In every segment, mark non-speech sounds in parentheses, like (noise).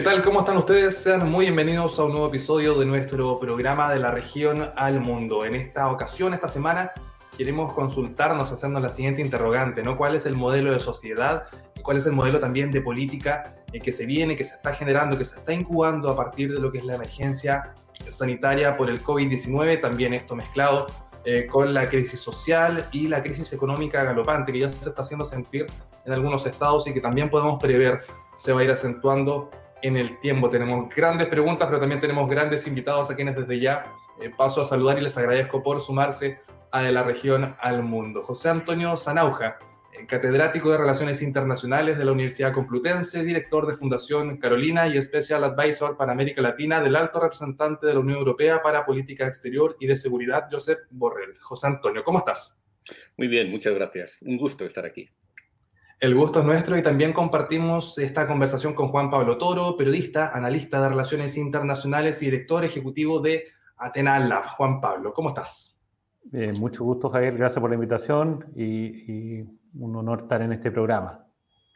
¿Qué tal? ¿Cómo están ustedes? Sean muy bienvenidos a un nuevo episodio de nuestro programa de la región al mundo. En esta ocasión, esta semana, queremos consultarnos haciendo la siguiente interrogante, ¿no? ¿Cuál es el modelo de sociedad y cuál es el modelo también de política eh, que se viene, que se está generando, que se está incubando a partir de lo que es la emergencia sanitaria por el COVID-19, también esto mezclado eh, con la crisis social y la crisis económica galopante que ya se está haciendo sentir en algunos estados y que también podemos prever se va a ir acentuando en el tiempo. Tenemos grandes preguntas, pero también tenemos grandes invitados a quienes desde ya eh, paso a saludar y les agradezco por sumarse a la región al mundo. José Antonio Zanauja, eh, catedrático de Relaciones Internacionales de la Universidad Complutense, director de Fundación Carolina y Special Advisor para América Latina del alto representante de la Unión Europea para Política Exterior y de Seguridad, Josep Borrell. José Antonio, ¿cómo estás? Muy bien, muchas gracias. Un gusto estar aquí. El gusto es nuestro y también compartimos esta conversación con Juan Pablo Toro, periodista, analista de relaciones internacionales y director ejecutivo de Atena Lab. Juan Pablo, ¿cómo estás? mucho gusto, Javier. Gracias por la invitación y, un honor estar en este programa.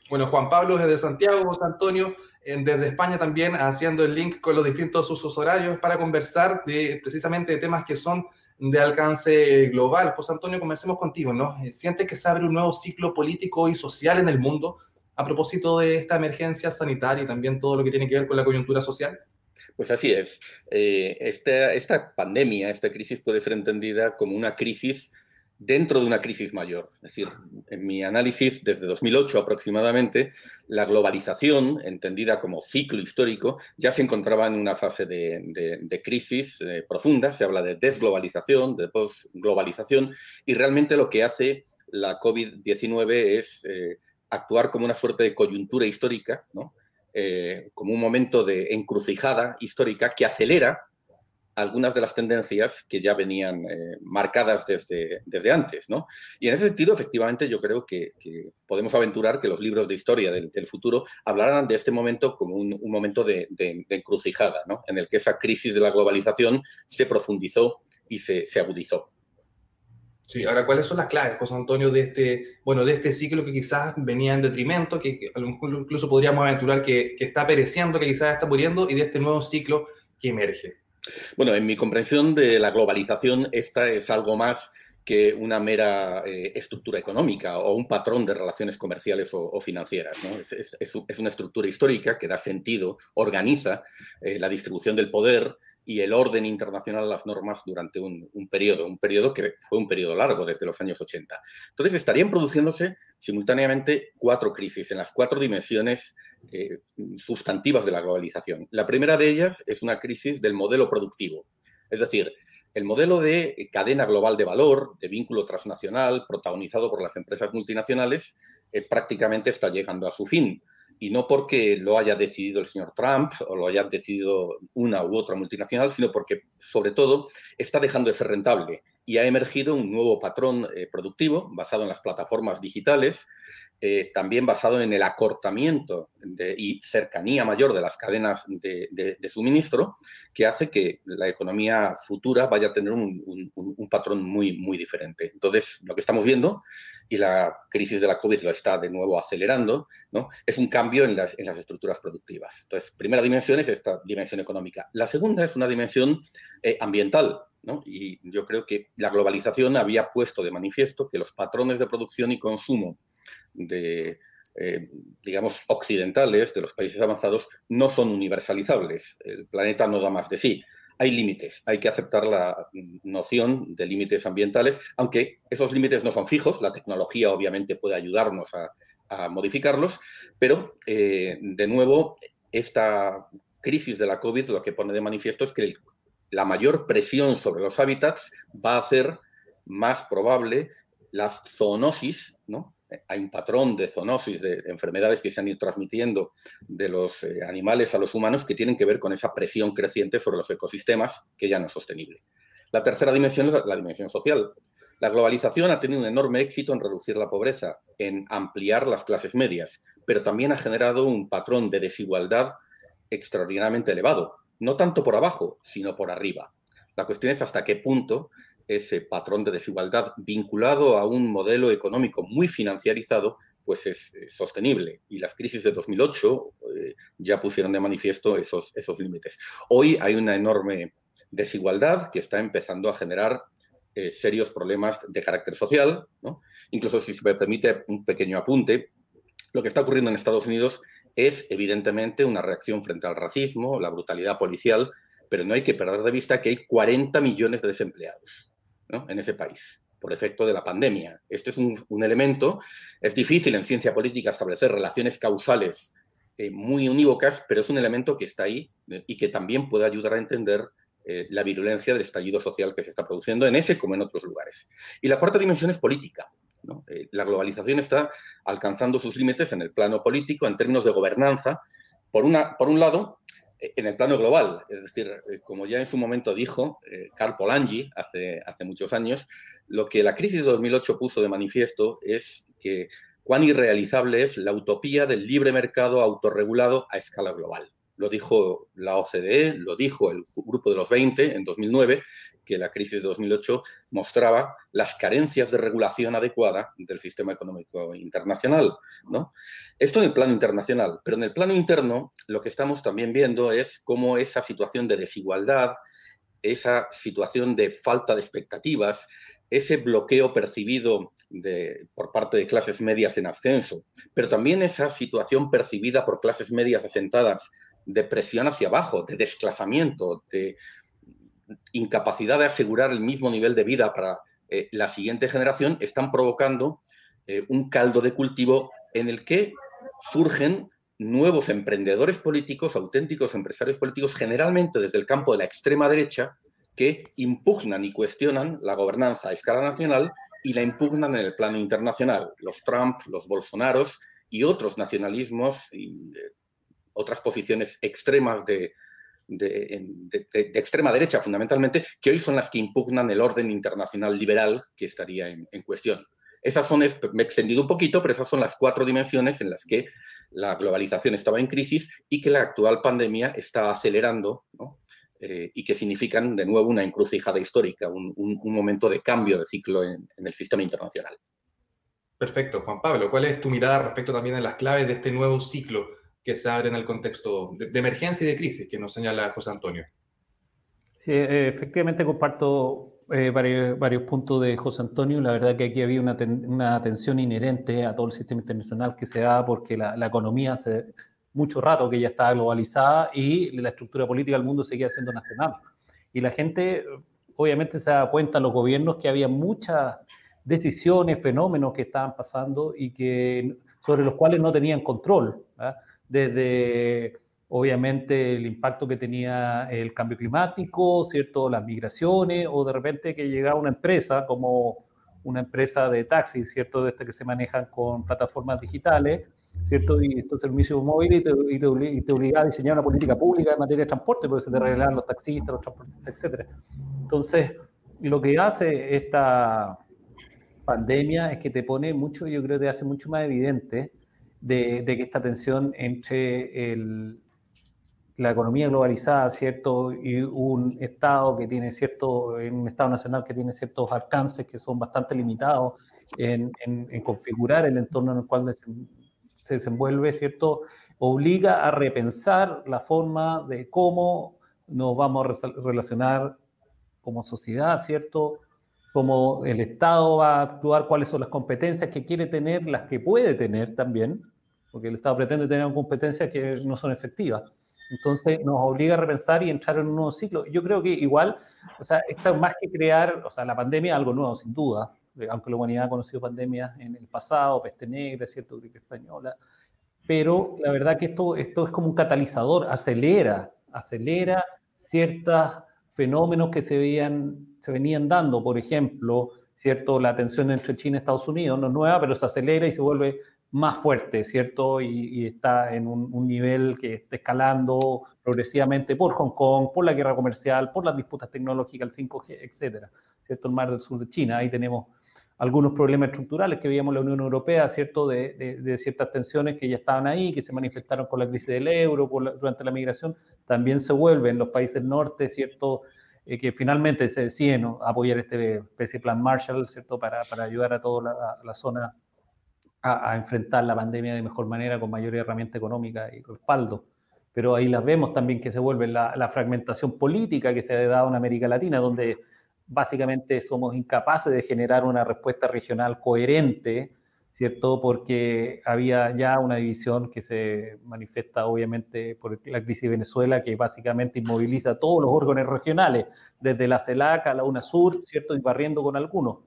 Bueno, Juan Pablo desde Santiago, José Antonio desde España también haciendo el link con los distintos usos horarios para conversar de precisamente de temas que son de alcance global. José Antonio, comencemos contigo, ¿no? Eh, ¿Sientes que se abre un nuevo ciclo político y social en el mundo a propósito de esta emergencia sanitaria y también todo lo que tiene que ver con la coyuntura social? Pues así es. Eh, esta, esta pandemia, esta crisis puede ser entendida como una crisis dentro de una crisis mayor. Es decir, en mi análisis, desde 2008 aproximadamente, la globalización, entendida como ciclo histórico, ya se encontraba en una fase de, crisis eh, profunda. Se habla de desglobalización, de postglobalización, y realmente lo que hace la COVID-19 es eh, actuar como una suerte de coyuntura histórica, eh, como un momento de encrucijada histórica que acelera algunas de las tendencias que ya venían eh, marcadas desde, desde antes. ¿no? Y en ese sentido, efectivamente, yo creo que, podemos aventurar que los libros de historia del, futuro hablarán de este momento como un, momento de, encrucijada, ¿no? en el que esa crisis de la globalización se profundizó y se, agudizó. Sí, ahora, ¿cuáles son las claves, José Antonio, de este, bueno, de este ciclo que quizás venía en detrimento, que, que incluso podríamos aventurar que, que está pereciendo, que quizás está muriendo, y de este nuevo ciclo que emerge? Bueno, en mi comprensión de la globalización, esta es algo más que una mera eh, estructura económica o un patrón de relaciones comerciales o, financieras. Es, una estructura histórica que da sentido, organiza eh, la distribución del poder y el orden internacional las normas durante un, periodo, un periodo que fue un periodo largo, desde los años 80. Entonces, estarían produciéndose simultáneamente cuatro crisis en las cuatro dimensiones eh, sustantivas de la globalización. La primera de ellas es una crisis del modelo productivo, es decir, el modelo de cadena global de valor, de vínculo transnacional, protagonizado por las empresas multinacionales, eh, prácticamente está llegando a su fin y no porque lo haya decidido el señor Trump o lo haya decidido una u otra multinacional, sino porque, sobre todo, está dejando de ser rentable y ha emergido un nuevo patrón eh, productivo basado en las plataformas digitales, eh, también basado en el acortamiento y cercanía mayor de las cadenas de, suministro, que hace que la economía futura vaya a tener un, patrón muy, muy diferente. Entonces, lo que estamos viendo, y la crisis de la COVID lo está de nuevo acelerando, ¿no? es un cambio en las, estructuras productivas. Entonces, primera dimensión es esta dimensión económica. La segunda es una dimensión eh, ambiental. Y yo creo que la globalización había puesto de manifiesto que los patrones de producción y consumo de, eh, digamos, occidentales, de los países avanzados, no son universalizables. El planeta no da más de sí. Hay límites, hay que aceptar la noción de límites ambientales, aunque esos límites no son fijos, la tecnología obviamente puede ayudarnos a, modificarlos, pero eh, de nuevo, esta crisis de la COVID lo que pone de manifiesto es que la mayor presión sobre los hábitats va a hacer más probable las zoonosis, ¿no? hay un patrón de zoonosis, de enfermedades que se han ido transmitiendo de los eh, animales a los humanos que tienen que ver con esa presión creciente sobre los ecosistemas que ya no es sostenible. La tercera dimensión es la dimensión social. La globalización ha tenido un enorme éxito en reducir la pobreza, en ampliar las clases medias, pero también ha generado un patrón de desigualdad extraordinariamente elevado, no tanto por abajo, sino por arriba. La cuestión es hasta qué punto ese patrón de desigualdad vinculado a un modelo económico muy financiarizado pues es, sostenible. Y las crisis de 2008 eh, ya pusieron de manifiesto esos, esos límites. Hoy hay una enorme desigualdad que está empezando a generar eh, serios problemas de carácter social. Incluso si se me permite un pequeño apunte, lo que está ocurriendo en Estados Unidos es evidentemente una reacción frente al racismo, la brutalidad policial, pero no hay que perder de vista que hay 40 millones de desempleados en ese país por efecto de la pandemia. Este es un, elemento, es difícil en ciencia política establecer relaciones causales eh, muy unívocas, pero es un elemento que está ahí eh, y que también puede ayudar a entender eh, la virulencia del estallido social que se está produciendo en ese como en otros lugares. Y la cuarta dimensión es política. La globalización está alcanzando sus límites en el plano político, en términos de gobernanza. Por, por un lado, en el plano global. Es decir, como ya en su momento dijo Carl Polanyi hace, hace muchos años, lo que la crisis de 2008 puso de manifiesto es que cuán irrealizable es la utopía del libre mercado autorregulado a escala global. Lo dijo la OCDE, lo dijo el Grupo de los 20 en 2009, que la crisis de 2008 mostraba las carencias de regulación adecuada del sistema económico internacional. ¿no? Esto en el plano internacional, pero en el plano interno lo que estamos también viendo es cómo esa situación de desigualdad, esa situación de falta de expectativas, ese bloqueo percibido por parte de clases medias en ascenso, pero también esa situación percibida por clases medias asentadas de presión hacia abajo, de desclasamiento, de incapacidad de asegurar el mismo nivel de vida para eh, la siguiente generación, están provocando eh, un caldo de cultivo en el que surgen nuevos emprendedores políticos, auténticos empresarios políticos, generalmente desde el campo de la extrema derecha, que impugnan y cuestionan la gobernanza a escala nacional y la impugnan en el plano internacional. Los Trump, los Bolsonaros y otros nacionalismos eh, otras posiciones extremas de, extrema derecha, fundamentalmente, que hoy son las que impugnan el orden internacional liberal que estaría en, cuestión. Esas son, me he extendido un poquito, pero esas son las cuatro dimensiones en las que la globalización estaba en crisis y que la actual pandemia está acelerando. Eh, y que significan de nuevo una encrucijada histórica, un, momento de cambio de ciclo en, el sistema internacional. Perfecto, Juan Pablo. ¿Cuál es tu mirada respecto también a las claves de este nuevo ciclo que se abre en el contexto de, emergencia y de crisis que nos señala José Antonio? Sí, eh, efectivamente comparto eh, varios, puntos de José Antonio. La verdad que aquí había una, una, tensión inherente a todo el sistema internacional que se da porque la, la economía se, mucho rato que ya estaba globalizada y la estructura política del mundo seguía siendo nacional. Y la gente, obviamente, se da cuenta, los gobiernos, que había muchas decisiones, fenómenos que estaban pasando y que sobre los cuales no tenían control. ¿ah? Desde, obviamente, el impacto que tenía el cambio climático, ¿cierto? Las migraciones, o de repente que llegaba una empresa como una empresa de taxis, ¿cierto? De este que se manejan con plataformas digitales, ¿cierto? Y estos servicios móviles y te, y, obliga a diseñar una política pública en materia de transporte, porque se te regalaban los taxistas, los transportistas, etc. Entonces, lo que hace esta pandemia es que te pone mucho, yo creo que te hace mucho más evidente de, que esta tensión entre el, la economía globalizada, ¿cierto? Y un Estado que tiene cierto, un Estado nacional que tiene ciertos alcances que son bastante limitados en, en, en configurar el entorno en el cual se desenvuelve, ¿cierto? Obliga a repensar la forma de cómo nos vamos a relacionar como sociedad, ¿cierto? Cómo el Estado va a actuar, cuáles son las competencias que quiere tener, las que puede tener también, porque el Estado pretende tener competencias que no son efectivas. Entonces nos obliga a repensar y entrar en un nuevo ciclo. Yo creo que igual, o sea, esto más que crear, o sea, la pandemia es algo nuevo, sin duda, eh, aunque la humanidad ha conocido pandemias en el pasado, peste negra, cierto, gripe española, pero la verdad que esto, esto es como un catalizador, acelera, acelera ciertos fenómenos que se, veían, se venían dando, por ejemplo, cierto, la tensión entre China y Estados Unidos no es nueva, pero se acelera y se vuelve más fuerte, ¿cierto? Y, está en un, un, nivel que está escalando progresivamente por Hong Kong, por la guerra comercial, por las disputas tecnológicas, el 5G, etcétera, ¿cierto? El mar del sur de China, ahí tenemos algunos problemas estructurales que veíamos en la Unión Europea, ¿cierto? De, de, ciertas tensiones que ya estaban ahí, que se manifestaron con la crisis del euro, durante la migración, también se vuelven los países norte, ¿cierto? Eh, que finalmente se deciden apoyar este especie plan Marshall, ¿cierto? Para, para ayudar a toda la, la, zona a, enfrentar la pandemia de mejor manera, con mayor herramienta económica y respaldo. Pero ahí las vemos también que se vuelve la, la fragmentación política que se ha dado en América Latina, donde básicamente somos incapaces de generar una respuesta regional coherente, ¿cierto? Porque había ya una división que se manifiesta obviamente por la crisis de Venezuela, que básicamente inmoviliza todos los órganos regionales, desde la CELAC a la UNASUR, ¿cierto? Y barriendo con algunos.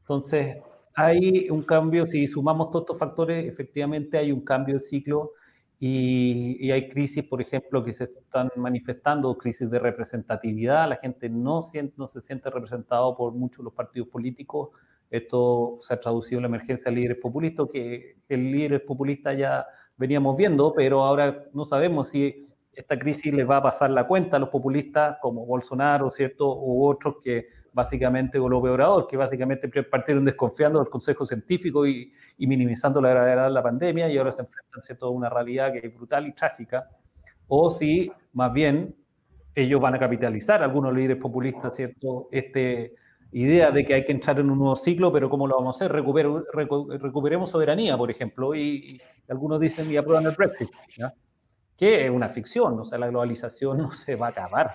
Entonces, hay un cambio, si sumamos todos estos factores, efectivamente hay un cambio de ciclo y, hay crisis, por ejemplo, que se están manifestando, crisis de representatividad, la gente no, siente, no se siente representado por muchos de los partidos políticos. Esto se ha traducido en la emergencia de líderes populistas, que el líder populista ya veníamos viendo, pero ahora no sabemos si esta crisis les va a pasar la cuenta a los populistas como Bolsonaro, ¿cierto? U otros que básicamente, o López Obrador, que básicamente partieron desconfiando del consejo científico y, minimizando la gravedad de la pandemia y ahora se enfrentan ¿cierto? a una realidad que es brutal y trágica, o si más bien ellos van a capitalizar, algunos líderes populistas, ¿cierto? Este idea de que hay que entrar en un nuevo ciclo, pero ¿cómo lo vamos a hacer? recuperemos soberanía, por ejemplo, y, algunos dicen y aprueban el Brexit, que es una ficción, o sea, la globalización (laughs) no se va a acabar.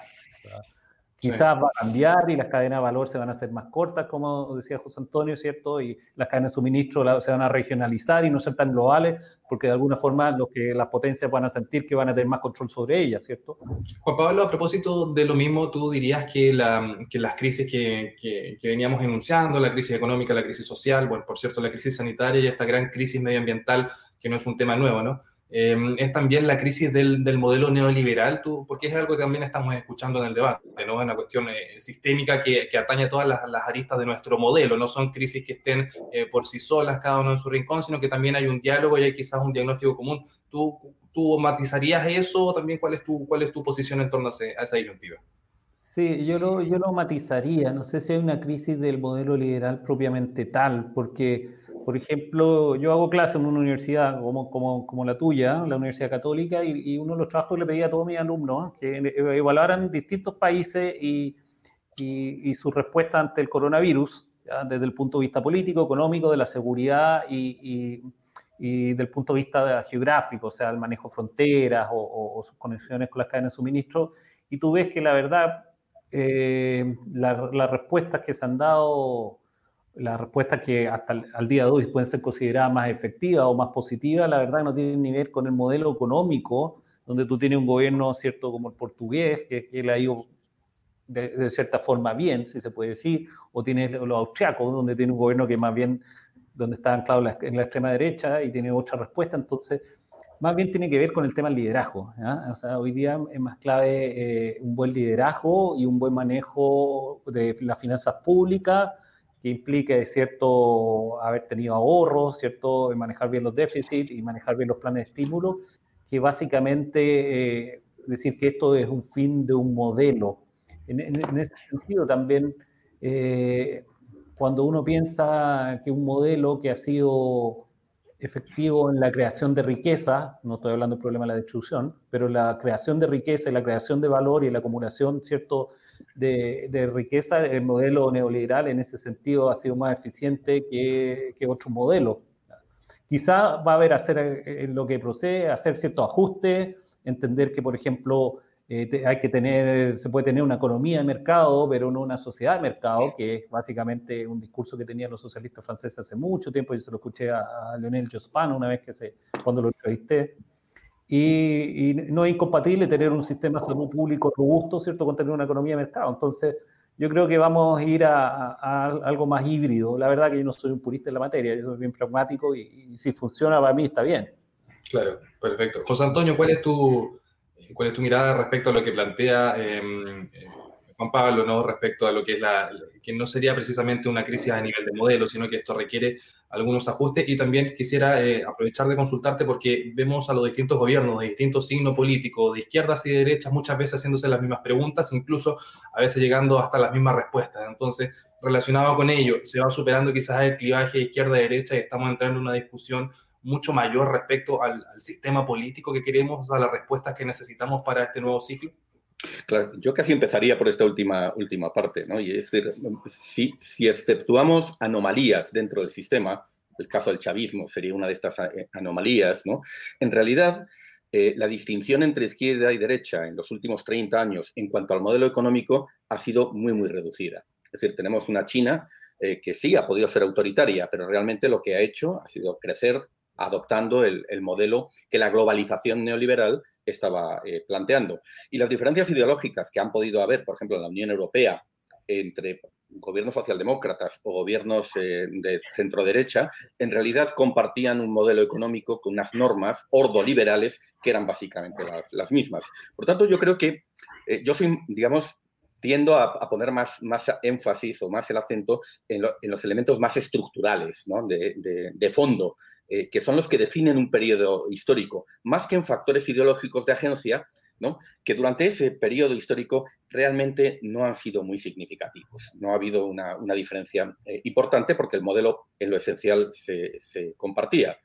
Quizás va a cambiar y las cadenas de valor se van a hacer más cortas, como decía José Antonio, ¿cierto? Y las cadenas de suministro se van a regionalizar y no ser tan globales, porque de alguna forma que las potencias van a sentir que van a tener más control sobre ellas, ¿cierto? Juan Pablo, a propósito de lo mismo, tú dirías que, la, que las crisis que, que, veníamos enunciando, la crisis económica, la crisis social, bueno, por cierto, la crisis sanitaria y esta gran crisis medioambiental, que no es un tema nuevo, ¿no? Em, es también la crisis del, del, modelo neoliberal, tú, porque es algo que también estamos escuchando en el debate, ¿no? Es una cuestión eh, sistémica que, que, atañe a todas las, las, aristas de nuestro modelo, no son crisis que estén eh, por sí solas, cada uno en su rincón, sino que también hay un diálogo y hay quizás un diagnóstico común. ¿Tú, tú matizarías eso o también cuál es tu, cuál es tu posición en torno a, a esa disyuntiva? Sí, yo lo, yo lo matizaría, no sé si hay una crisis del modelo liberal propiamente tal, porque por ejemplo, yo hago clase en una universidad como, como, como la tuya, la Universidad Católica, y, uno de los trabajos le pedía a todos mis alumnos que evaluaran distintos países y, y, su respuesta ante el coronavirus, desde el punto de vista político, económico, de la seguridad y, y, del punto de vista geográfico, o sea, el manejo de fronteras o, sus conexiones con las cadenas de suministro. Y tú ves que la verdad, eh, las respuestas que se han dado las respuestas que hasta el, día de hoy pueden ser consideradas más efectivas o más positivas, la verdad no tienen ni ver con el modelo económico, donde tú tienes un gobierno, ¿cierto?, como el portugués, que, que le ha ido de, cierta forma bien, si se puede decir, o tienes los austriacos, donde tiene un gobierno que más bien, donde está anclado en la extrema derecha y tiene otra respuesta, entonces, más bien tiene que ver con el tema del liderazgo. O sea, hoy día es más clave eh, un buen liderazgo y un buen manejo de las finanzas públicas, que implique, ¿cierto?, haber tenido ahorros, ¿cierto?, manejar bien los déficits y manejar bien los planes de estímulo, que básicamente eh, decir que esto es un fin de un modelo. En, ese sentido también, eh, cuando uno piensa que un modelo que ha sido efectivo en la creación de riqueza, no estoy hablando del problema de la destrucción, pero la creación de riqueza y la creación de valor y la acumulación, ¿cierto?, de, riqueza, el modelo neoliberal en ese sentido ha sido más eficiente que, que otros modelos. Quizá va a haber hacer eh, lo que procede, hacer ciertos ajustes, entender que, por ejemplo, eh, hay que tener, se puede tener una economía de mercado, pero no una sociedad de mercado, que es básicamente un discurso que tenían los socialistas franceses hace mucho tiempo. Yo se lo escuché a, a Lionel Jospin una vez que se, cuando lo entrevisté y, no es incompatible tener un sistema de salud público robusto, ¿cierto?, con tener una economía de mercado. Entonces, yo creo que vamos a ir a, algo más híbrido. La verdad que yo no soy un purista en la materia, yo soy bien pragmático y, si funciona para mí está bien. Claro, perfecto. José Antonio, ¿cuál es tu, cuál es tu mirada respecto a lo que plantea em, Pablo, ¿no? respecto a lo que es la, que no sería precisamente una crisis a nivel de modelo, sino que esto requiere algunos ajustes. Y también quisiera eh, aprovechar de consultarte porque vemos a los distintos gobiernos de distintos signos políticos, de izquierdas y de derechas, muchas veces haciéndose las mismas preguntas, incluso a veces llegando hasta las mismas respuestas. Entonces, relacionado con ello, se va superando quizás el clivaje de izquierda-derecha y estamos entrando en una discusión mucho mayor respecto al, al sistema político que queremos, a las respuestas que necesitamos para este nuevo ciclo. Yo casi empezaría por esta última, última parte, ¿no? Y es decir, si, si exceptuamos anomalías dentro del sistema, el caso del chavismo sería una de estas eh, anomalías, ¿no? En realidad, eh, la distinción entre izquierda y derecha en los últimos 30 años en cuanto al modelo económico ha sido muy, muy reducida. Es decir, tenemos una China eh, que sí ha podido ser autoritaria, pero realmente lo que ha hecho ha sido crecer adoptando el, modelo que la globalización neoliberal estaba planteando. Y las diferencias ideológicas que han podido haber, por ejemplo, en la Unión Europea, entre gobiernos socialdemócratas o gobiernos eh, de centro-derecha, en realidad compartían un modelo económico con unas normas ordoliberales que eran básicamente las, mismas. Por tanto, yo creo que eh, yo soy, digamos, tiendo a, poner más, más énfasis o más el acento en, los elementos más estructurales, ¿no? de, fondo, eh, que son los que definen un periodo histórico, más que en factores ideológicos de agencia, que durante ese periodo histórico realmente no han sido muy significativos. No ha habido una, diferencia eh, importante porque el modelo en lo esencial se, compartía.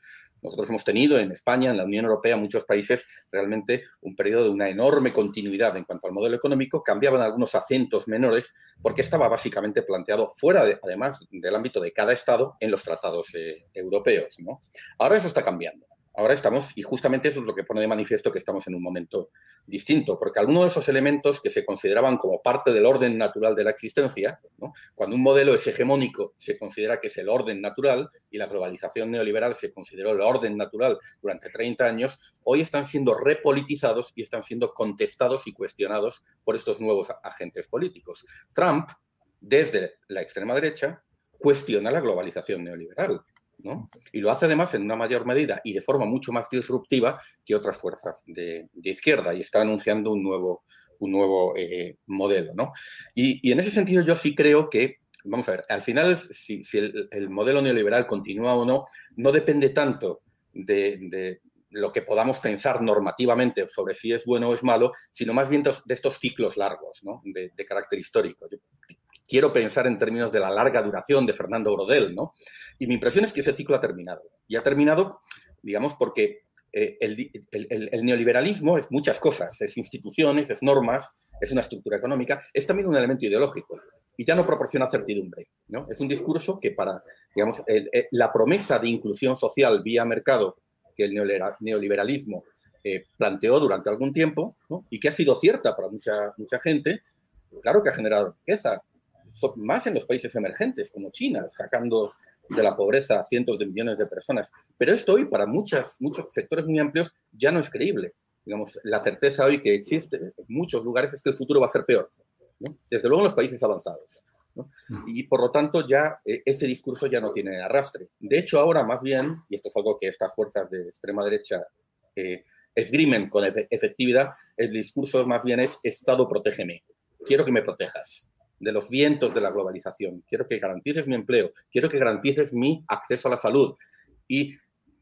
Nosotros hemos tenido en España, en la Unión Europea, muchos países, realmente un periodo de una enorme continuidad en cuanto al modelo económico. Cambiaban algunos acentos menores porque estaba básicamente planteado fuera, además, del ámbito de cada Estado en los tratados eh, europeos. Ahora eso está cambiando ahora estamos, y justamente eso es lo que pone de manifiesto que estamos en un momento distinto, porque algunos de esos elementos que se consideraban como parte del orden natural de la existencia, cuando un modelo es hegemónico, se considera que es el orden natural, y la globalización neoliberal se consideró el orden natural durante 30 años, hoy están siendo repolitizados y están siendo contestados y cuestionados por estos nuevos agentes políticos. Trump, desde la extrema derecha, cuestiona la globalización neoliberal. Y lo hace además en una mayor medida y de forma mucho más disruptiva que otras fuerzas de, izquierda y está anunciando un nuevo, un nuevo eh, modelo. ¿no? Y, en ese sentido yo sí creo que, vamos a ver, al final si, el, modelo neoliberal continúa o no, no depende tanto de, lo que podamos pensar normativamente sobre si es bueno o es malo, sino más bien de, estos ciclos largos ¿no? de, carácter histórico quiero pensar en términos de la larga duración de Fernando Brodel, ¿no? Y mi impresión es que ese ciclo ha terminado. Y ha terminado, digamos, porque eh, el, neoliberalismo es muchas cosas, es instituciones, es normas, es una estructura económica, es también un elemento ideológico y ya no proporciona certidumbre. ¿no? Es un discurso que para, digamos, la promesa de inclusión social vía mercado que el neoliberalismo eh, planteó durante algún tiempo y que ha sido cierta para mucha, mucha gente, claro que ha generado riqueza, más en los países emergentes como China, sacando de la pobreza a cientos de millones de personas. Pero esto hoy para muchas, muchos sectores muy amplios ya no es creíble. Digamos, la certeza hoy que existe en muchos lugares es que el futuro va a ser peor. Desde luego en los países avanzados. Mm. Y por lo tanto ya eh, ese discurso ya no tiene arrastre. De hecho ahora más bien, y esto es algo que estas fuerzas de extrema derecha eh, esgrimen con efectividad, el discurso más bien es Estado protégeme, quiero que me protejas de los vientos de la globalización. Quiero que garantices mi empleo, quiero que garantices mi acceso a la salud. Y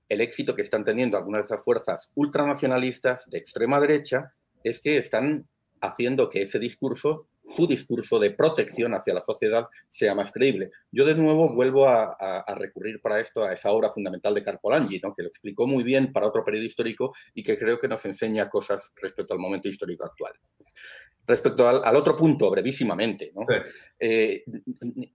el éxito que están teniendo algunas de esas fuerzas ultranacionalistas de extrema derecha es que están haciendo que ese discurso, su discurso de protección hacia la sociedad, sea más creíble. Yo de nuevo vuelvo a, recurrir para esto a esa obra fundamental de Carpolangi, ¿no? que lo explicó muy bien para otro periodo histórico y que creo que nos enseña cosas respecto al momento histórico actual. Respecto al, otro punto, brevísimamente, eh,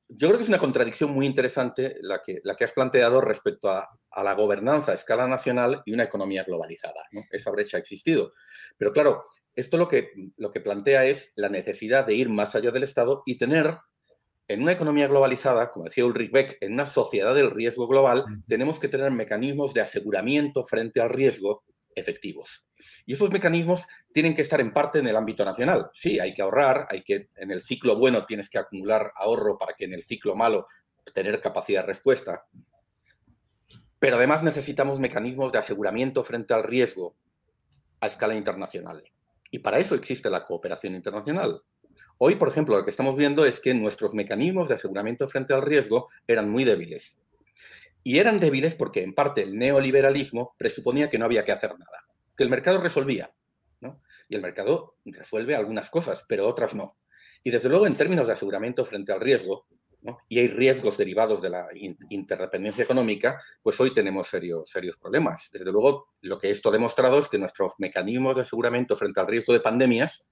yo creo que es una contradicción muy interesante la que, la que has planteado respecto a, la gobernanza a escala nacional y una economía globalizada. Esa brecha ha existido. Pero claro, esto lo que, lo que plantea es la necesidad de ir más allá del Estado y tener en una economía globalizada, como decía Ulrich Beck, en una sociedad del riesgo global, tenemos que tener mecanismos de aseguramiento frente al riesgo efectivos. Y esos mecanismos tienen que estar en parte en el ámbito nacional. Sí, hay que ahorrar, hay que en el ciclo bueno tienes que acumular ahorro para que en el ciclo malo tener capacidad de respuesta. Pero además necesitamos mecanismos de aseguramiento frente al riesgo a escala internacional. Y para eso existe la cooperación internacional. Hoy, por ejemplo, lo que estamos viendo es que nuestros mecanismos de aseguramiento frente al riesgo eran muy débiles. Y eran débiles porque, en parte, el neoliberalismo presuponía que no había que hacer nada, que el mercado resolvía. ¿no? Y el mercado resuelve algunas cosas, pero otras no. Y desde luego, en términos de aseguramiento frente al riesgo, ¿no? y hay riesgos derivados de la interdependencia económica, pues hoy tenemos serios, serios problemas. Desde luego, lo que esto ha demostrado es que nuestros mecanismos de aseguramiento frente al riesgo de pandemias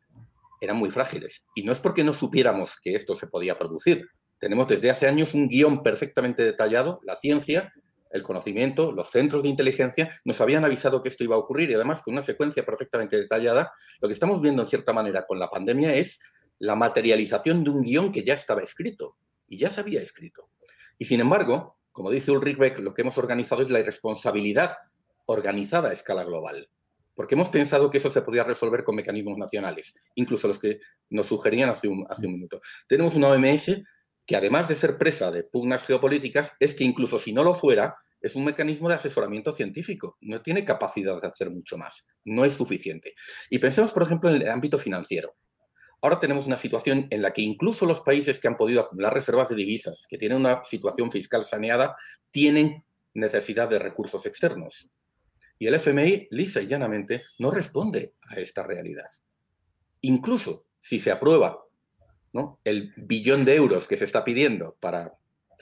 eran muy frágiles. Y no es porque no supiéramos que esto se podía producir, tenemos desde hace años un guion perfectamente detallado, la ciencia, el conocimiento, los centros de inteligencia nos habían avisado que esto iba a ocurrir y además con una secuencia perfectamente detallada. Lo que estamos viendo en cierta manera con la pandemia es la materialización de un guion que ya estaba escrito y ya se había escrito. Y sin embargo, como dice Ulrich Beck, lo que hemos organizado es la irresponsabilidad organizada a escala global. Porque hemos pensado que eso se podía resolver con mecanismos nacionales, incluso los que nos sugerían hace un, hace un minuto. Tenemos una OMS que además de ser presa de pugnas geopolíticas, es que incluso si no lo fuera, es un mecanismo de asesoramiento científico. No tiene capacidad de hacer mucho más. No es suficiente. Y pensemos, por ejemplo, en el ámbito financiero. Ahora tenemos una situación en la que incluso los países que han podido acumular reservas de divisas, que tienen una situación fiscal saneada, tienen necesidad de recursos externos. Y el FMI, lisa y llanamente, no responde a esta realidad. Incluso si se aprueba el billón de euros que se está pidiendo para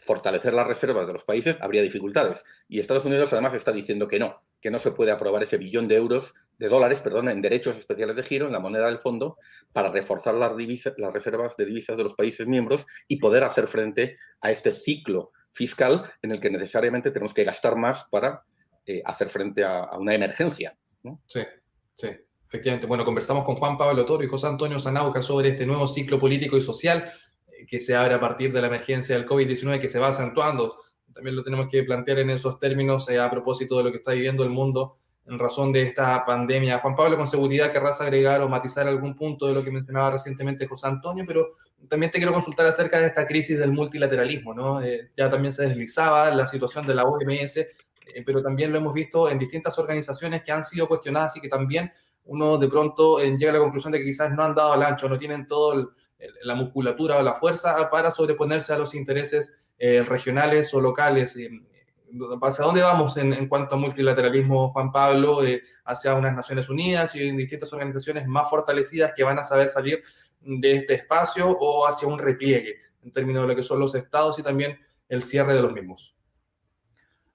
fortalecer las reservas de los países, habría dificultades. Y Estados Unidos además está diciendo que no, que no se puede aprobar ese billón de euros, de dólares, perdón, en derechos especiales de giro, en la moneda del fondo, para reforzar las, las reservas de divisas de los países miembros y poder hacer frente a este ciclo fiscal en el que necesariamente tenemos que gastar más para eh, hacer frente a, una emergencia. Sí, sí. Efectivamente, bueno, conversamos con Juan Pablo Toro y José Antonio Zanauca sobre este nuevo ciclo político y social eh, que se abre a partir de la emergencia del COVID-19 que se va acentuando. También lo tenemos que plantear en esos términos eh, a propósito de lo que está viviendo el mundo en razón de esta pandemia. Juan Pablo, con seguridad querrás agregar o matizar algún punto de lo que mencionaba recientemente José Antonio, pero también te quiero consultar acerca de esta crisis del multilateralismo. ¿no? Eh, ya también se deslizaba la situación de la OMS, pero también lo hemos visto en distintas organizaciones que han sido cuestionadas y que también uno de pronto eh, llega a la conclusión de que quizás no han dado al ancho, no tienen toda la musculatura o la fuerza para sobreponerse a los intereses eh, regionales o locales. ¿Hacia dónde vamos en, cuanto a multilateralismo, Juan Pablo? Eh, hacia unas Naciones Unidas y distintas organizaciones más fortalecidas que van a saber salir de este espacio o hacia un repliegue en términos de lo que son los estados y también el cierre de los mismos.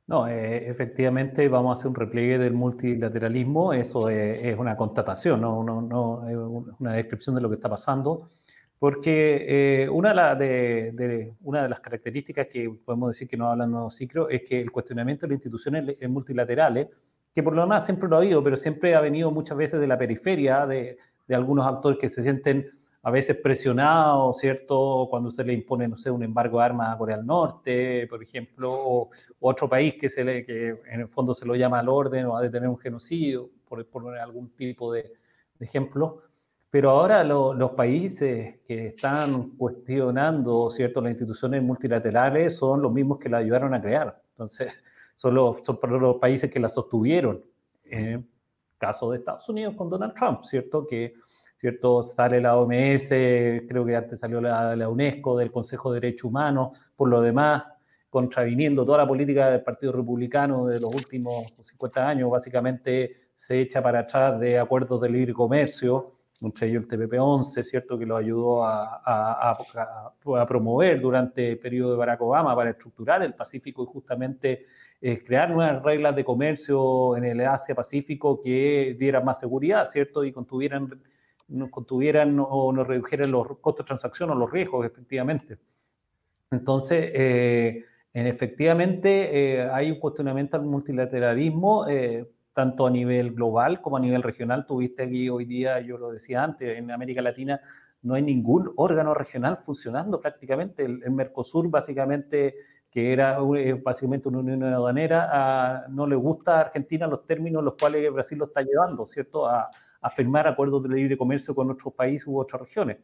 No, eh, efectivamente vamos a hacer un repliegue del multilateralismo, eso es, una constatación, no, no, no, una descripción de lo que está pasando, porque eh, una, de, una de las características que podemos decir que no hablan nuevos ciclos es que el cuestionamiento de las instituciones multilaterales, que por lo demás siempre lo ha habido, pero siempre ha venido muchas veces de la periferia, de, de algunos actores que se sienten a veces presionado, ¿cierto? Cuando se le impone, no sé, un embargo de armas a Corea del Norte, por ejemplo, o, otro país que, se le, que en el fondo se lo llama al orden o a detener un genocidio, por poner algún tipo de, ejemplo. Pero ahora los países que están cuestionando, ¿cierto?, las instituciones multilaterales son los mismos que la ayudaron a crear. Entonces, son los, son los países que la sostuvieron. En el caso de Estados Unidos con Donald Trump, ¿cierto? Que ¿cierto? Sale la OMS, creo que antes salió la, UNESCO, del Consejo de Derechos Humanos, por lo demás, contraviniendo toda la política del Partido Republicano de los últimos 50 años, básicamente se echa para atrás de acuerdos de libre comercio, entre ellos el TPP-11, ¿cierto? Que lo ayudó a, a, a, promover durante el periodo de Barack Obama para estructurar el Pacífico y justamente eh, crear nuevas reglas de comercio en el Asia-Pacífico que dieran más seguridad, ¿cierto? Y contuvieran nos contuvieran o nos redujeran los costos de transacción o los riesgos, efectivamente. Entonces, eh, en efectivamente, eh, hay un cuestionamiento al multilateralismo, eh, tanto a nivel global como a nivel regional. Tuviste aquí hoy día, yo lo decía antes, en América Latina no hay ningún órgano regional funcionando prácticamente. El, Mercosur, básicamente, que era básicamente una unión aduanera, no le gusta a Argentina los términos los cuales Brasil lo está llevando, ¿cierto? A, a firmar acuerdos de libre comercio con otros países u otras regiones.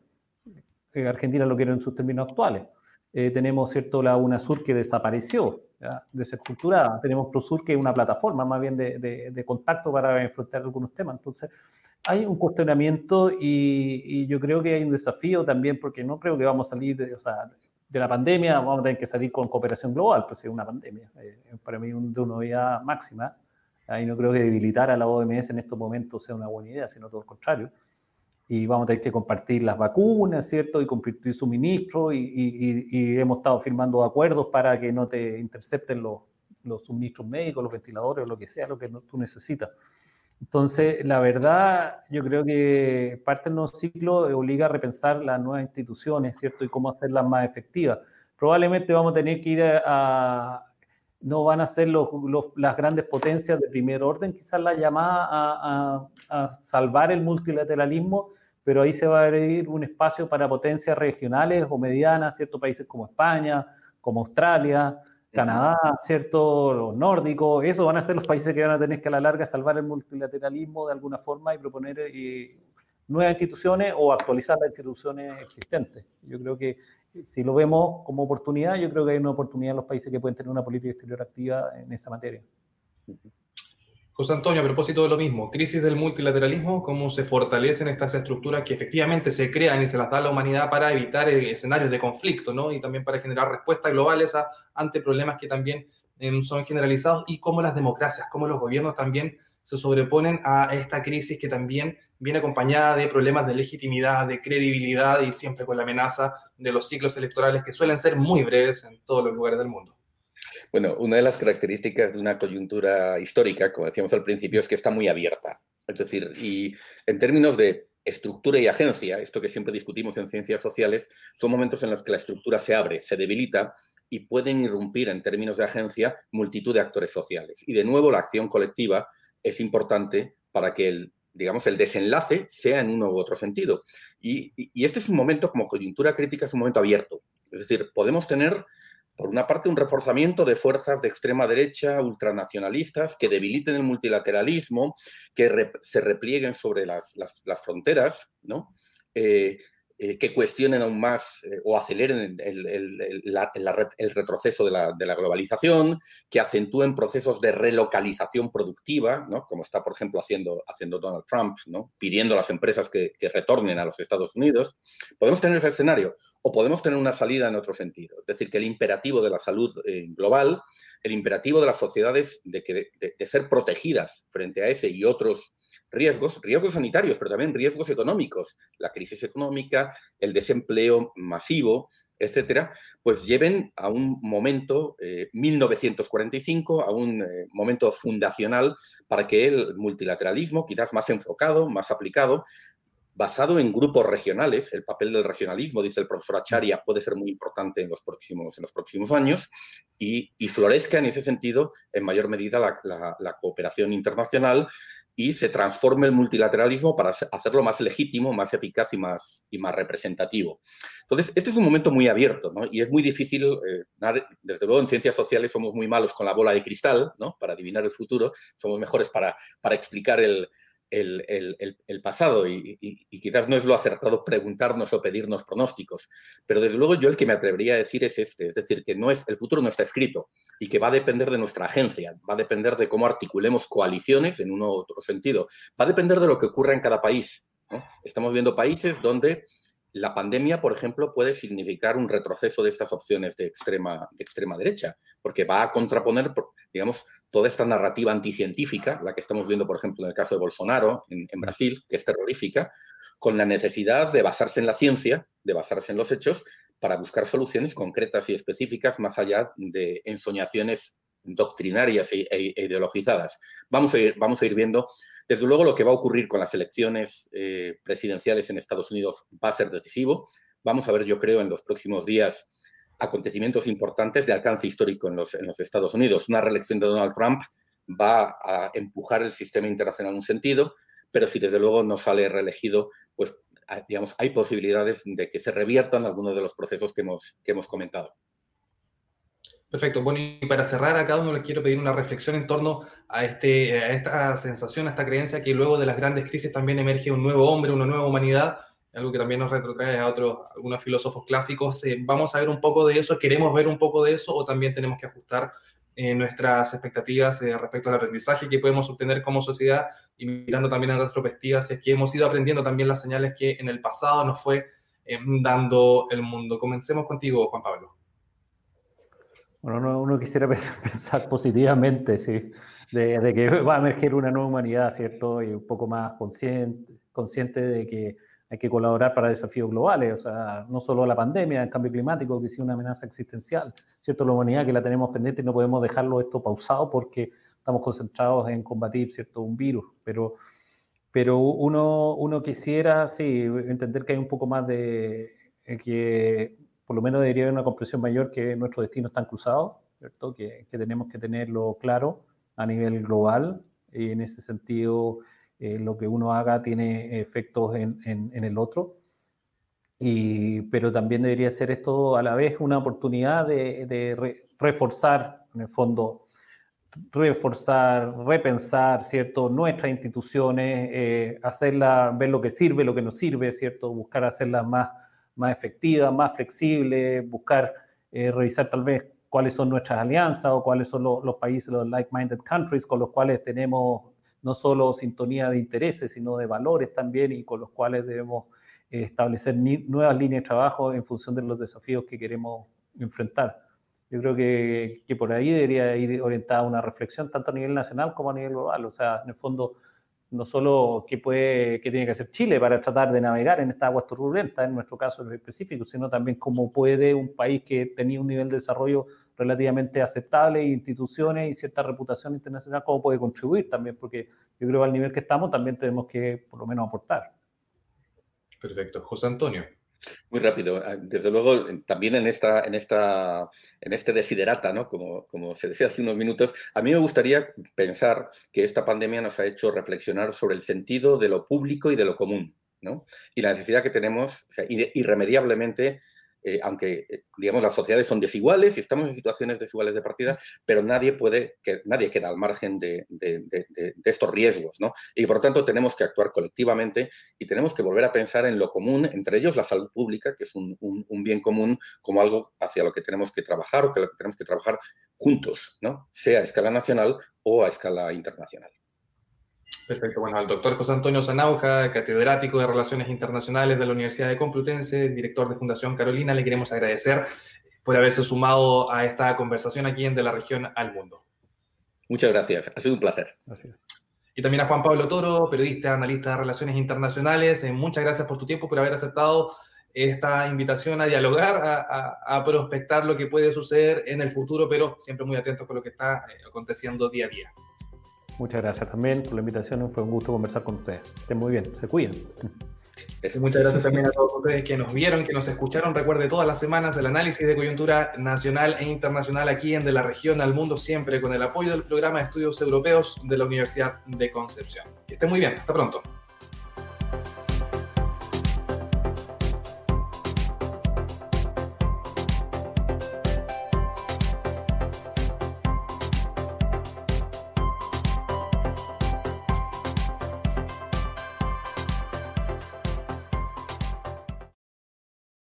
Argentina lo quiere en sus términos actuales. Eh, tenemos, ¿cierto?, la UNASUR que desapareció, desestructurada. Tenemos ProSur que es una plataforma más bien de, de, contacto para enfrentar algunos temas. Entonces, hay un cuestionamiento y, y, yo creo que hay un desafío también porque no creo que vamos a salir de, o sea, de la pandemia, vamos a tener que salir con cooperación global, pues es una pandemia. Eh, para mí un, de una vida máxima. Ahí no creo que debilitar a la OMS en estos momentos sea una buena idea, sino todo lo contrario. Y vamos a tener que compartir las vacunas, ¿cierto? Y compartir suministros y, y, hemos estado firmando acuerdos para que no te intercepten los, los suministros médicos, los ventiladores lo que sea, lo que tú necesitas. Entonces, la verdad, yo creo que parte del nuevo ciclo obliga a repensar las nuevas instituciones, ¿cierto? Y cómo hacerlas más efectivas. Probablemente vamos a tener que ir a, no van a ser los, las grandes potencias de primer orden, quizás la llamada a, a, salvar el multilateralismo, pero ahí se va a abrir un espacio para potencias regionales o medianas, ciertos países como España, como Australia, Canadá, ¿cierto? Los nórdicos, esos van a ser los países que van a tener que a la larga salvar el multilateralismo de alguna forma y proponer eh, nuevas instituciones o actualizar las instituciones existentes. Yo creo que si lo vemos como oportunidad, yo creo que hay una oportunidad en los países que pueden tener una política exterior activa en esa materia. José Antonio, a propósito de lo mismo, crisis del multilateralismo, cómo se fortalecen estas estructuras que efectivamente se crean y se las da a la humanidad para evitar eh, escenarios de conflicto, ¿no? Y también para generar respuestas globales ante problemas que también em, son generalizados y cómo las democracias, cómo los gobiernos también se sobreponen a esta crisis que también viene acompañada de problemas de legitimidad, de credibilidad y siempre con la amenaza de los ciclos electorales que suelen ser muy breves en todos los lugares del mundo. Bueno, una de las características de una coyuntura histórica, como decíamos al principio, es que está muy abierta. Es decir, y en términos de estructura y agencia, esto que siempre discutimos en ciencias sociales, son momentos en los que la estructura se abre, se debilita y pueden irrumpir en términos de agencia multitud de actores sociales. Y de nuevo, la acción colectiva es importante para que el, digamos, el desenlace sea en uno u otro sentido. Y, este es un momento, como coyuntura crítica, es un momento abierto. Es decir, podemos tener por una parte, un reforzamiento de fuerzas de extrema derecha ultranacionalistas que debiliten el multilateralismo, que se replieguen sobre las, fronteras, ¿no? Eh, eh, que cuestionen aún más eh, o aceleren el, retroceso de la, globalización, que acentúen procesos de relocalización productiva, como está, por ejemplo, haciendo, Donald Trump, pidiendo a las empresas que, retornen a los Estados Unidos. Podemos tener ese escenario o podemos tener una salida en otro sentido. Es decir, que el imperativo de la salud eh, global, el imperativo de las sociedades de, de, ser protegidas frente a ese y otros riesgos, riesgos sanitarios, pero también riesgos económicos, la crisis económica, el desempleo masivo, etcétera, pues lleven a un momento 1945, eh, a un eh, momento fundacional para que el multilateralismo, quizás más enfocado, más aplicado, basado en grupos regionales. El papel del regionalismo, dice el profesor Acharia, puede ser muy importante en los próximos, en los próximos años y, florezca en ese sentido en mayor medida la, cooperación internacional y se transforme el multilateralismo para hacerlo más legítimo, más eficaz y más, y más representativo. Entonces, este es un momento muy abierto ¿no? y es muy difícil, eh, desde luego en ciencias sociales somos muy malos con la bola de cristal ¿no? para adivinar el futuro, somos mejores para, para explicar el, el, pasado y, quizás no es lo acertado preguntarnos o pedirnos pronósticos, pero desde luego yo el que me atrevería a decir es este, es decir, que no es, el futuro no está escrito y que va a depender de nuestra agencia, va a depender de cómo articulemos coaliciones en uno u otro sentido, va a depender de lo que ocurra en cada país. Estamos viendo países donde la pandemia, por ejemplo, puede significar un retroceso de estas opciones de extrema, de extrema derecha, porque va a contraponer, digamos, toda esta narrativa anticientífica, la que estamos viendo, por ejemplo, en el caso de Bolsonaro, en, Brasil, que es terrorífica, con la necesidad de basarse en la ciencia, de basarse en los hechos, para buscar soluciones concretas y específicas más allá de ensoñaciones doctrinarias e, e, e ideologizadas. Vamos a, ir, vamos a ir viendo, desde luego, lo que va a ocurrir con las elecciones eh, presidenciales en Estados Unidos va a ser decisivo. Vamos a ver, yo creo, en los próximos días acontecimientos importantes de alcance histórico en los, en los Estados Unidos. Una reelección de Donald Trump va a empujar el sistema internacional en un sentido, pero si desde luego no sale reelegido, pues digamos, hay posibilidades de que se reviertan algunos de los procesos que hemos, comentado. Perfecto. Bueno, y para cerrar a cada uno les quiero pedir una reflexión en torno a, este, a esta sensación, a esta creencia que luego de las grandes crisis también emerge un nuevo hombre, una nueva humanidad algo que también nos retrotrae a otros, algunos filósofos clásicos. Eh, vamos a ver un poco de eso, queremos ver un poco de eso o también tenemos que ajustar eh, nuestras expectativas eh, respecto al aprendizaje que podemos obtener como sociedad y mirando también en retrospectiva si es que hemos ido aprendiendo también las señales que en el pasado nos fue dando el mundo. Comencemos contigo, Juan Pablo. Bueno, uno, quisiera (laughs) pensar positivamente, sí, de, de, que va a emerger una nueva humanidad, ¿cierto? Y un poco más consciente, consciente de que hay que colaborar para desafíos globales, o sea, no solo la pandemia, el cambio climático, que es una amenaza existencial, ¿cierto? La humanidad que la tenemos pendiente y no podemos dejarlo esto pausado porque estamos concentrados en combatir, ¿cierto? Un virus, pero, pero uno, uno quisiera, sí, entender que hay un poco más de, eh, que por lo menos debería haber una comprensión mayor que nuestros destinos están cruzados, ¿cierto? Que, tenemos que tenerlo claro a nivel global y en ese sentido eh, lo que uno haga tiene efectos en, en, el otro. Y, pero también debería ser esto a la vez una oportunidad de, de reforzar, en el fondo, reforzar, repensar, ¿cierto? Nuestras instituciones, eh, hacerlas, ver lo que sirve, lo que no sirve, ¿cierto? Buscar hacerlas más, más efectivas, más flexibles, buscar eh, revisar tal vez cuáles son nuestras alianzas o cuáles son los, países, los like-minded countries con los cuales tenemos no solo sintonía de intereses, sino de valores también y con los cuales debemos eh, establecer nuevas líneas de trabajo en función de los desafíos que queremos enfrentar. Yo creo que, que, por ahí debería ir orientada una reflexión tanto a nivel nacional como a nivel global. O sea, en el fondo, no solo qué, puede, qué tiene que hacer Chile para tratar de navegar en esta agua turbulenta, en nuestro caso en específico, sino también cómo puede un país que tenía un nivel de desarrollo relativamente aceptable, instituciones y cierta reputación internacional, cómo puede contribuir también, porque yo creo que al nivel que estamos también tenemos que por lo menos aportar. Perfecto. José Antonio. Muy rápido. Ah, desde luego, también en, esta, en, esta, en este desiderata, ¿no? como, como se decía hace unos minutos, a mí me gustaría pensar que esta pandemia nos ha hecho reflexionar sobre el sentido de lo público y de lo común, ¿no? y la necesidad que tenemos o sea, irremediablemente eh, aunque, eh, digamos, las sociedades son desiguales y estamos en situaciones desiguales de partida, pero nadie puede, que, nadie queda al margen de, estos riesgos, ¿no? Y por lo tanto tenemos que actuar colectivamente y tenemos que volver a pensar en lo común, entre ellos la salud pública, que es un, bien común, como algo hacia lo que tenemos que trabajar o lo que tenemos que trabajar juntos, ¿no? Sea a escala nacional o a escala internacional. Perfecto. Bueno, al doctor José Antonio Zanauja, catedrático de Relaciones Internacionales de la Universidad de Complutense, director de Fundación Carolina, le queremos agradecer por haberse sumado a esta conversación aquí en De la Región al Mundo. Muchas gracias. Ha sido un placer. Y también a Juan Pablo Toro, periodista, analista de Relaciones Internacionales. Eh, muchas gracias por tu tiempo, por haber aceptado esta invitación a dialogar, a, prospectar lo que puede suceder en el futuro, pero siempre muy atentos con lo que está eh, aconteciendo día a día. Muchas gracias también por la invitación. Fue un gusto conversar con ustedes. Estén muy bien. Se cuidan. Muchas gracias también a todos ustedes que nos vieron, que nos escucharon. Recuerde todas las semanas el análisis de coyuntura nacional e internacional aquí en De la Región al Mundo, siempre con el apoyo del programa de estudios europeos de la Universidad de Concepción. Que estén muy bien. Hasta pronto.